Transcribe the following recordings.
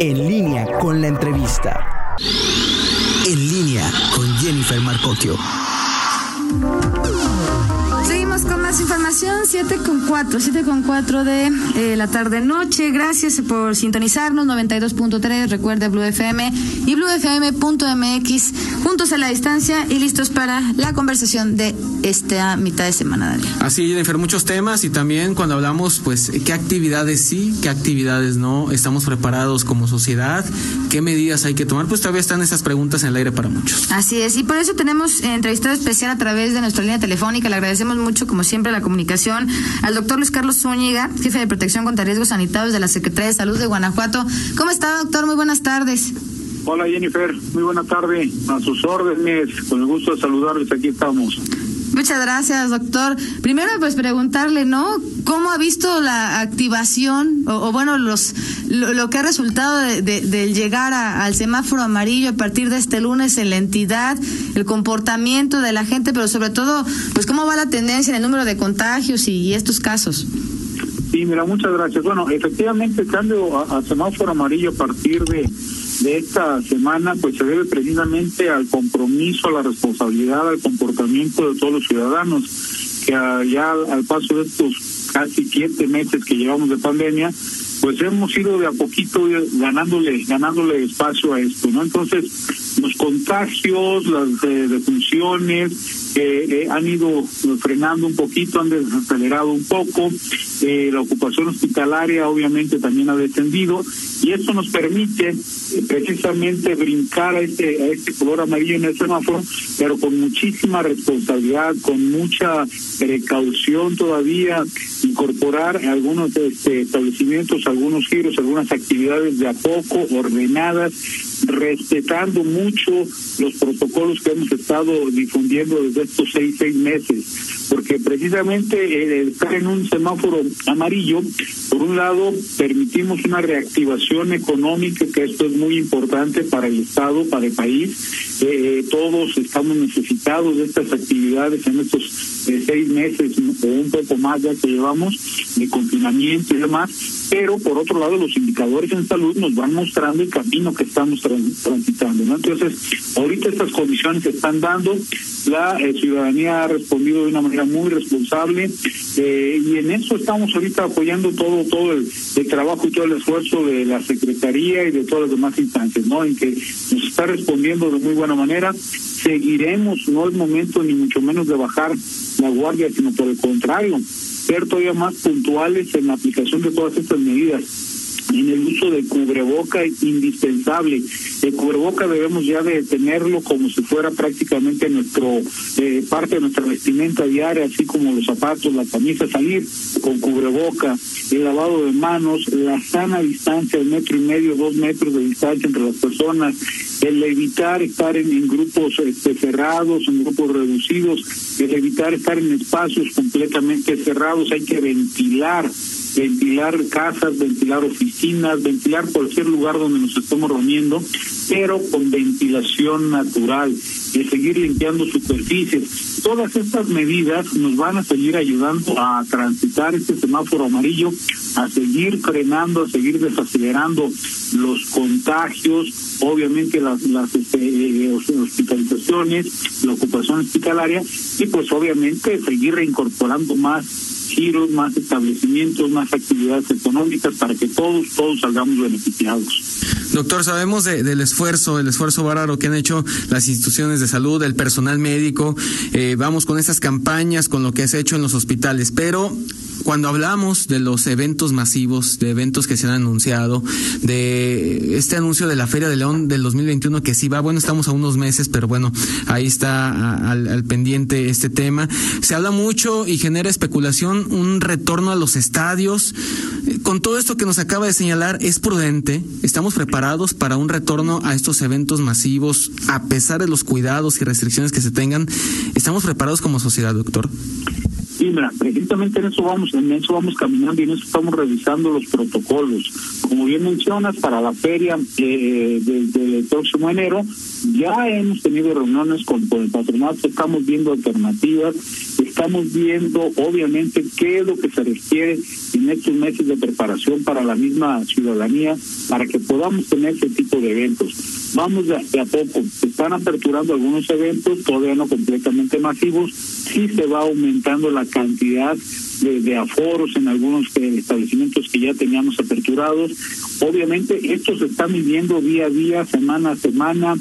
En línea con la entrevista. En línea con Jennifer Marcocchio. Seguimos con más información, 7 con 4, 7 con 4 de eh, la tarde-noche. Gracias por sintonizarnos, 92.3, recuerde Blue FM y bluefm.mx, juntos a la distancia y listos para la conversación de esta mitad de semana, Daniel. Así, Jennifer, muchos temas y también cuando hablamos, pues, qué actividades sí, qué actividades no, estamos preparados como sociedad, qué medidas hay que tomar, pues todavía están esas preguntas en el aire para muchos. Así es, y por eso tenemos entrevistado especial a través de nuestra línea telefónica. Le agradecemos mucho, como siempre, la comunicación al doctor Luis Carlos Zúñiga, jefe de protección contra riesgos sanitarios de la Secretaría de Salud de Guanajuato. ¿Cómo está, doctor? Muy buenas tardes. Hola Jennifer, muy buena tarde. A sus órdenes, con el gusto de saludarles, aquí estamos. Muchas gracias, doctor. Primero, pues preguntarle, ¿no? ¿Cómo ha visto la activación o, o bueno, los lo, que ha resultado del de, de llegar a, al semáforo amarillo a partir de este lunes en la entidad, el comportamiento de la gente, pero sobre todo, pues cómo va la tendencia en el número de contagios y, y estos casos? Sí, mira, muchas gracias. Bueno, efectivamente cambio a, a semáforo amarillo a partir de de esta semana pues se debe precisamente al compromiso, a la responsabilidad, al comportamiento de todos los ciudadanos que ya al paso de estos casi siete meses que llevamos de pandemia pues hemos ido de a poquito ganándole ganándole espacio a esto no entonces los contagios las eh, defunciones eh, han ido frenando un poquito, han desacelerado un poco, eh, la ocupación hospitalaria obviamente también ha descendido y eso nos permite eh, precisamente brincar a este, a este color amarillo en el semáforo, pero con muchísima responsabilidad, con mucha precaución todavía, incorporar algunos este, establecimientos, algunos giros, algunas actividades de a poco, ordenadas, respetando mucho los protocolos que hemos estado difundiendo desde estos seis, seis meses, porque precisamente el estar en un semáforo amarillo, por un lado, permitimos una reactivación económica, que esto es muy importante para el Estado, para el país. Eh, todos estamos necesitados de estas actividades en estos eh, seis meses o un poco más ya que llevamos de confinamiento y demás, pero por otro lado los indicadores en salud nos van mostrando el camino que estamos transitando. Entonces, ahorita estas condiciones se están dando, la eh, ciudadanía ha respondido de una manera muy responsable eh, y en eso estamos ahorita apoyando todo todo el, trabajo y todo el esfuerzo de la Secretaría y de todas las demás instancias, ¿no? En que nos está respondiendo de muy buena manera. Seguiremos, no es momento ni mucho menos de bajar la guardia, sino por el contrario, ser todavía más puntuales en la aplicación de todas estas medidas en el uso de cubreboca indispensable. El cubreboca debemos ya de tenerlo como si fuera prácticamente nuestro eh, parte de nuestra vestimenta diaria, así como los zapatos, la camisa, salir con cubreboca, el lavado de manos, la sana distancia, el metro y medio, dos metros de distancia entre las personas, el evitar estar en, en grupos este, cerrados, en grupos reducidos, el evitar estar en espacios completamente cerrados, hay que ventilar ventilar casas, ventilar oficinas, ventilar cualquier lugar donde nos estemos reuniendo, pero con ventilación natural, de seguir limpiando superficies. Todas estas medidas nos van a seguir ayudando a transitar este semáforo amarillo, a seguir frenando, a seguir desacelerando los contagios, obviamente las, las este, hospitalizaciones, la ocupación hospitalaria y pues obviamente seguir reincorporando más giros, más establecimientos, más actividades económicas para que todos, todos salgamos beneficiados. Doctor, sabemos de, del esfuerzo, el esfuerzo bárbaro que han hecho las instituciones de salud, el personal médico. Eh, vamos con estas campañas, con lo que se ha hecho en los hospitales, pero cuando hablamos de los eventos masivos, de eventos que se han anunciado, de este anuncio de la Feria de León del 2021 que sí va, bueno, estamos a unos meses, pero bueno, ahí está al, al, pendiente este tema. Se habla mucho y genera especulación un retorno a los estadios. Con todo esto que nos acaba de señalar, ¿es prudente? ¿Estamos preparados para un retorno a estos eventos masivos a pesar de los cuidados y restricciones que se tengan? ¿Estamos preparados como sociedad, doctor? Sí, mira, precisamente en eso vamos, en eso vamos caminando y en eso estamos revisando los protocolos. Como bien mencionas, para la feria eh, desde el próximo enero ya hemos tenido reuniones con, con el patronato, estamos viendo alternativas, estamos viendo obviamente qué es lo que se requiere en estos meses de preparación para la misma ciudadanía para que podamos tener ese tipo de eventos. Vamos de, a poco, se están aperturando algunos eventos, todavía no completamente masivos, sí se va aumentando la cantidad de, de, aforos en algunos establecimientos que ya teníamos aperturados. Obviamente, estos se están viviendo día a día, semana a semana,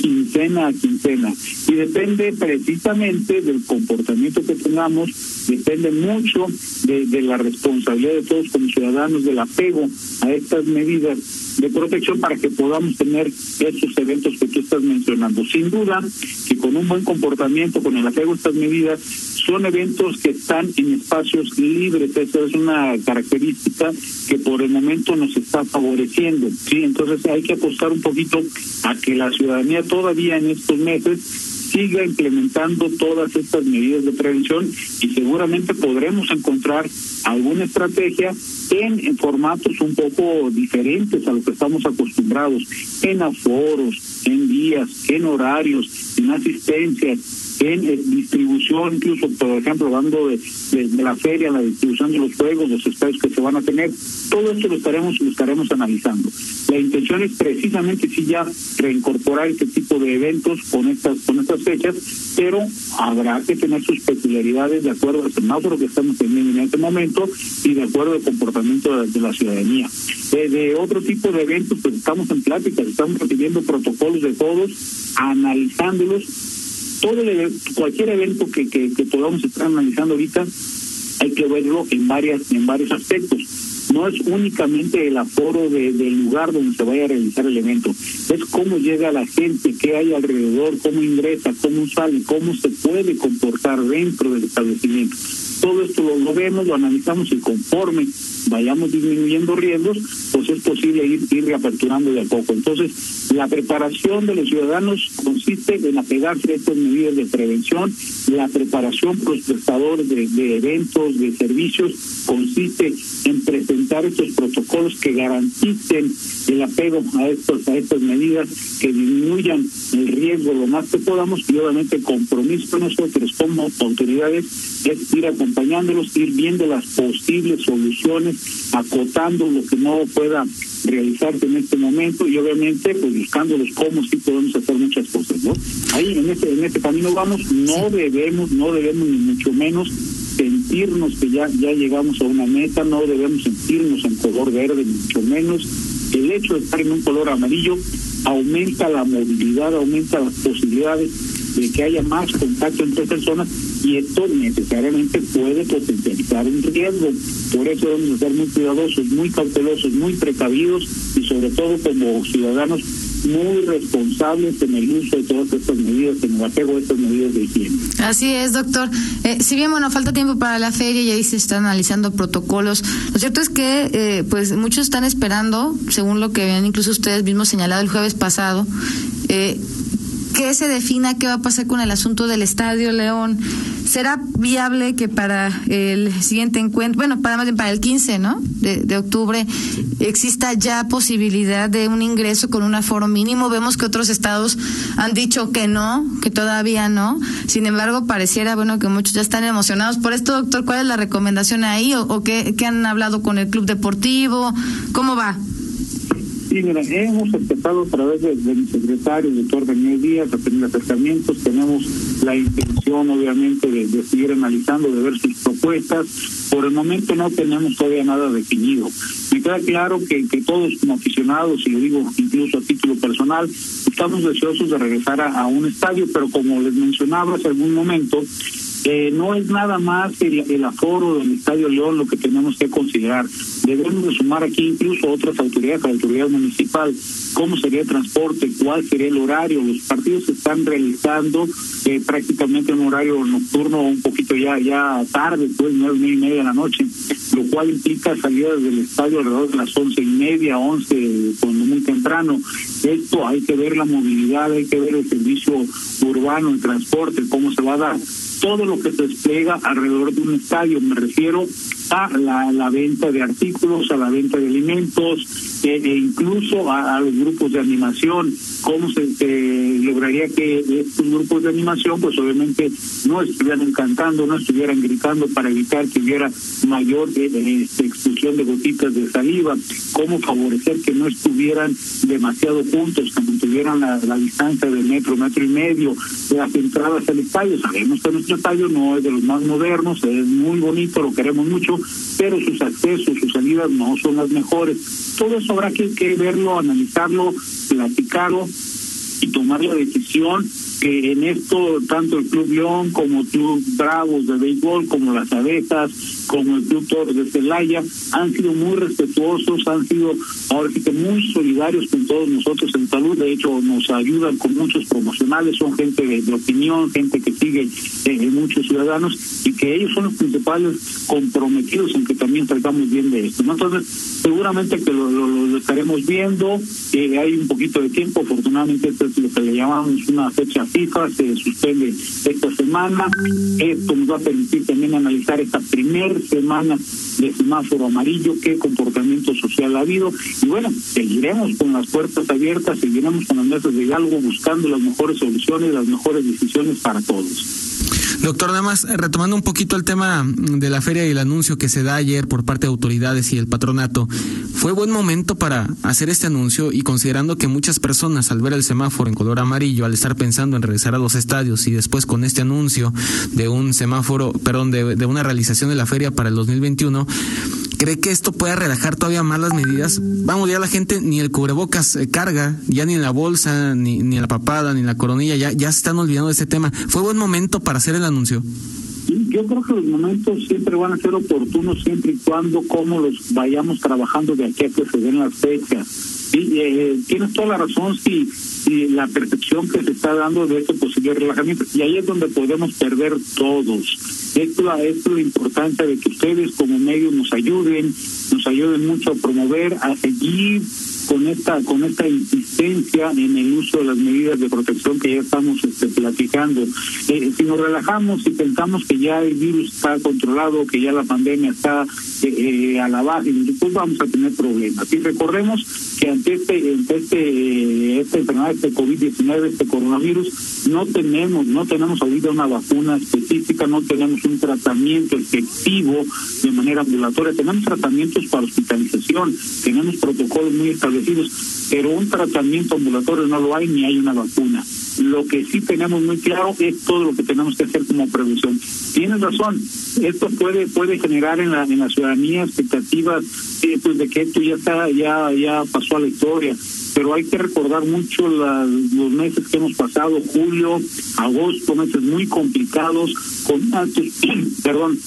quincena a quincena. Y depende precisamente del comportamiento que tengamos, depende mucho de, de la responsabilidad de todos como ciudadanos, del apego a estas medidas de protección para que podamos tener estos eventos que tú estás mencionando. Sin duda que con un buen comportamiento, con el apego a estas medidas, son eventos que están en espacios libres. Esa es una característica que por el momento nos está favoreciendo. Sí, entonces hay que apostar un poquito a que la ciudadanía todavía en estos meses siga implementando todas estas medidas de prevención y seguramente podremos encontrar alguna estrategia en, formatos un poco diferentes a lo que estamos acostumbrados, en aforos, en días, en horarios, en asistencias, en distribución, incluso, por ejemplo, hablando de, de, la feria, la distribución de los juegos, los espacios que se van a tener, todo esto lo estaremos, lo estaremos analizando. La intención es precisamente sí ya reincorporar este tipo de eventos con estas, con estas fechas, pero habrá que tener sus peculiaridades de acuerdo al semáforo que estamos teniendo en este momento y de acuerdo al comportamiento de, de la ciudadanía. De, de, otro tipo de eventos, pues estamos en pláticas, estamos recibiendo protocolos de todos, analizándolos todo el, cualquier evento que, que, que, podamos estar analizando ahorita hay que verlo en varias en varios aspectos. No es únicamente el aforo de, del lugar donde se vaya a realizar el evento es cómo llega la gente qué hay alrededor cómo ingresa cómo sale cómo se puede comportar dentro del establecimiento. Todo esto lo, lo vemos lo analizamos y conforme vayamos disminuyendo riesgos, pues es posible ir, ir reaperturando de a poco. Entonces, la preparación de los ciudadanos consiste en apegarse a estas medidas de prevención, la preparación por de, de eventos, de servicios, consiste en presentar estos protocolos que garanticen el apego a estos a estas medidas que disminuyan el riesgo lo más que podamos y obviamente el compromiso de nosotros como autoridades es ir acompañándolos, ir viendo las posibles soluciones, acotando lo que no pueda realizarse en este momento y obviamente pues buscando los cómo sí podemos hacer muchas cosas, ¿no? Ahí en este en este camino vamos, no debemos, no debemos ni mucho menos sentirnos que ya ya llegamos a una meta, no debemos sentirnos en color verde, ni mucho menos. El hecho de estar en un color amarillo aumenta la movilidad, aumenta las posibilidades de que haya más contacto entre personas y esto necesariamente puede potencializar un riesgo. Por eso debemos ser muy cuidadosos, muy cautelosos, muy precavidos y sobre todo como ciudadanos muy responsables en el uso de todas estas medidas, en el apego a estas medidas de higiene. Así es, doctor. Eh, si bien, bueno, falta tiempo para la feria y ahí se están analizando protocolos, lo cierto es que, eh, pues, muchos están esperando, según lo que habían incluso ustedes mismos señalado el jueves pasado, eh, que se defina qué va a pasar con el asunto del Estadio León. ¿Será viable que para el siguiente encuentro, bueno, para más bien para el 15, ¿no? De, octubre, exista ya posibilidad de un ingreso con un aforo mínimo? Vemos que otros estados han dicho que no, que todavía no. Sin embargo, pareciera, bueno, que muchos ya están emocionados por esto, doctor. ¿Cuál es la recomendación ahí? ¿O, o qué, qué han hablado con el club deportivo? ¿Cómo va? Mira, hemos empezado a través de, de mi secretario, el doctor Daniel Díaz, a tener acercamientos. Tenemos la intención, obviamente, de, seguir analizando, de ver sus propuestas. Por el momento no tenemos todavía nada definido. Me queda claro que, que todos como aficionados, y lo digo incluso a título personal, estamos deseosos de regresar a, a un estadio, pero como les mencionaba hace algún momento, eh, no es nada más el, aforo del Estadio León lo que tenemos que considerar. Debemos de sumar aquí incluso otras autoridades, la autoridad municipal, cómo sería el transporte, cuál sería el horario. Los partidos se están realizando eh, prácticamente en un horario nocturno, un poquito ya ya tarde, pues nueve, nueve y media de la noche, lo cual implica salidas del estadio alrededor de las once y media, once, cuando muy temprano. Esto hay que ver la movilidad, hay que ver el servicio urbano, el transporte, cómo se va a dar todo lo que se despliega alrededor de un estadio. Me refiero a la, la venta de artículos, a la venta de alimentos, e incluso a, los grupos de animación, cómo se, lograría que estos grupos de animación, pues obviamente no estuvieran cantando, no estuvieran gritando para evitar que hubiera mayor eh, este, expulsión de gotitas de saliva, cómo favorecer que no estuvieran demasiado juntos, que mantuvieran la, la distancia de metro, metro y medio, las entradas al estadio. Sabemos que nuestro estadio no es de los más modernos, es muy bonito, lo queremos mucho, pero sus accesos, sus salidas no son las mejores. Todo eso habrá que, que verlo, analizarlo, platicarlo y tomar la decisión que en esto tanto el Club León como el Club Bravos de béisbol, como las abejas, como el Club Torres de Celaya, han sido muy respetuosos, han sido ahora sí que muy solidarios con todos nosotros en salud, de hecho nos ayudan con muchos promocionales, son gente de, opinión, gente que sigue eh, muchos ciudadanos y que ellos son los principales comprometidos en que también tratamos bien de esto. Entonces, seguramente que lo, estaremos viendo, eh, hay un poquito de tiempo, afortunadamente esto es lo que le llamamos una fecha FIFA, se suspende esta semana. Esto nos va a permitir también analizar esta primera semana de semáforo amarillo, qué comportamiento social ha habido. Y bueno, seguiremos con las puertas abiertas, seguiremos con las mesas de diálogo buscando las mejores soluciones, las mejores decisiones para todos. Doctor, nada más eh, retomando un poquito el tema de la feria y el anuncio que se da ayer por parte de autoridades y el patronato, ¿fue buen momento para hacer este anuncio y considerando que muchas personas al ver el semáforo en color amarillo, al estar pensando en regresar a los estadios y después con este anuncio de un semáforo, perdón, de, de una realización de la feria para el 2021, ¿Cree que esto pueda relajar todavía más las medidas? Vamos, ya la gente ni el cubrebocas eh, carga, ya ni la bolsa, ni, ni la papada, ni la coronilla, ya, ya se están olvidando de ese tema. ¿Fue buen momento para hacer el anuncio? Yo creo que los momentos siempre van a ser oportunos siempre y cuando como los vayamos trabajando de aquí a que se den las fechas. Sí, eh, tienes toda la razón si, si la percepción que se está dando de este posible relajamiento. Y ahí es donde podemos perder todos. Esto, es la importancia de que ustedes como medios nos ayuden, nos ayuden mucho a promover, a seguir con esta con esta en el uso de las medidas de protección que ya estamos este, platicando. Eh, si nos relajamos y pensamos que ya el virus está controlado, que ya la pandemia está eh, eh, a la baja, pues vamos a tener problemas. Y recordemos que ante este ante este esta enfermedad, este COVID-19, este coronavirus, no tenemos no tenemos ahorita una vacuna específica, no tenemos un tratamiento efectivo de manera ambulatoria, tenemos tratamientos para hospitalización, tenemos protocolos muy establecidos pero un tratamiento ambulatorio no lo hay ni hay una vacuna. Lo que sí tenemos muy claro es todo lo que tenemos que hacer como prevención. Tienes razón, esto puede puede generar en la en la ciudadanía expectativas eh, pues de que esto ya está ya ya pasó a la historia pero hay que recordar mucho los meses que hemos pasado, julio, agosto, meses muy complicados, con altos, perdón,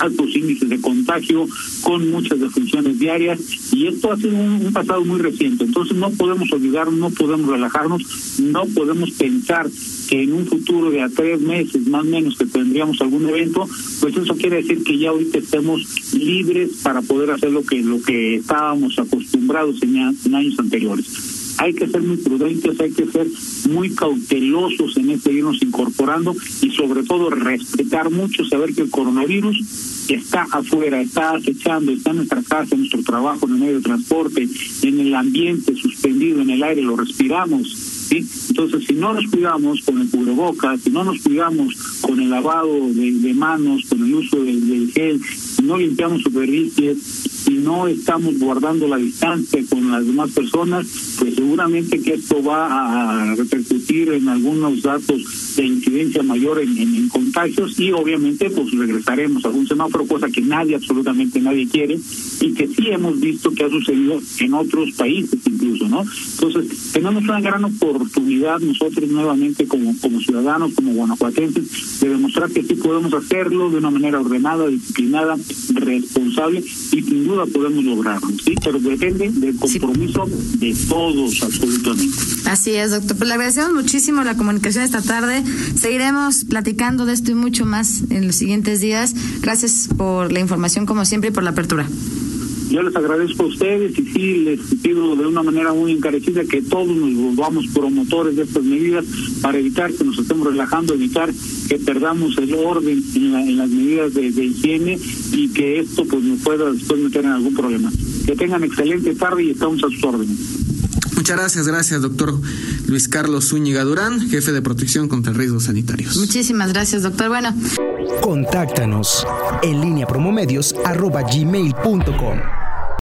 altos índices de contagio, con muchas defunciones diarias, y esto ha sido un, pasado muy reciente. Entonces no podemos olvidar, no podemos relajarnos, no podemos pensar que en un futuro de a tres meses, más o menos, que tendríamos algún evento, pues eso quiere decir que ya ahorita estemos libres para poder hacer lo que, lo que estábamos acostumbrados en años anteriores hay que ser muy prudentes, hay que ser muy cautelosos en este irnos incorporando y sobre todo respetar mucho, saber que el coronavirus está afuera, está acechando, está en nuestra casa, en nuestro trabajo, en el medio de transporte, en el ambiente suspendido, en el aire, lo respiramos. ¿Sí? Entonces, si no nos cuidamos con el cubrebocas, si no nos cuidamos con el lavado de, manos, con el uso del, del gel, si no limpiamos superficies, no estamos guardando la distancia con las demás personas, pues seguramente que esto va a repercutir en algunos datos de incidencia mayor en, contagios y obviamente pues regresaremos a un semáforo, cosa que nadie, absolutamente nadie quiere y que sí hemos visto que ha sucedido en otros países incluso, ¿no? Entonces, tenemos una gran oportunidad nosotros nuevamente como, como ciudadanos, como guanajuatenses, de demostrar que sí podemos hacerlo de una manera ordenada, disciplinada, responsable y sin duda podemos lograrlo, ¿sí? Pero depende del compromiso de todos, absolutamente. Así es, doctor. Pues le agradecemos muchísimo la comunicación esta tarde. Seguiremos platicando de esto y mucho más en los siguientes días. Gracias por la información, como siempre, y por la apertura. Yo les agradezco a ustedes y sí les pido de una manera muy encarecida que todos nos volvamos promotores de estas medidas para evitar que nos estemos relajando, evitar que perdamos el orden en, las medidas de, de higiene y que esto pues nos pueda después meter en algún problema. Que tengan excelente tarde y estamos a sus órdenes. Muchas gracias, gracias, doctor Luis Carlos Zúñiga Durán, jefe de protección contra riesgos sanitarios. Muchísimas gracias, doctor. Bueno. Contáctanos en línea promomedios arroba gmail.com.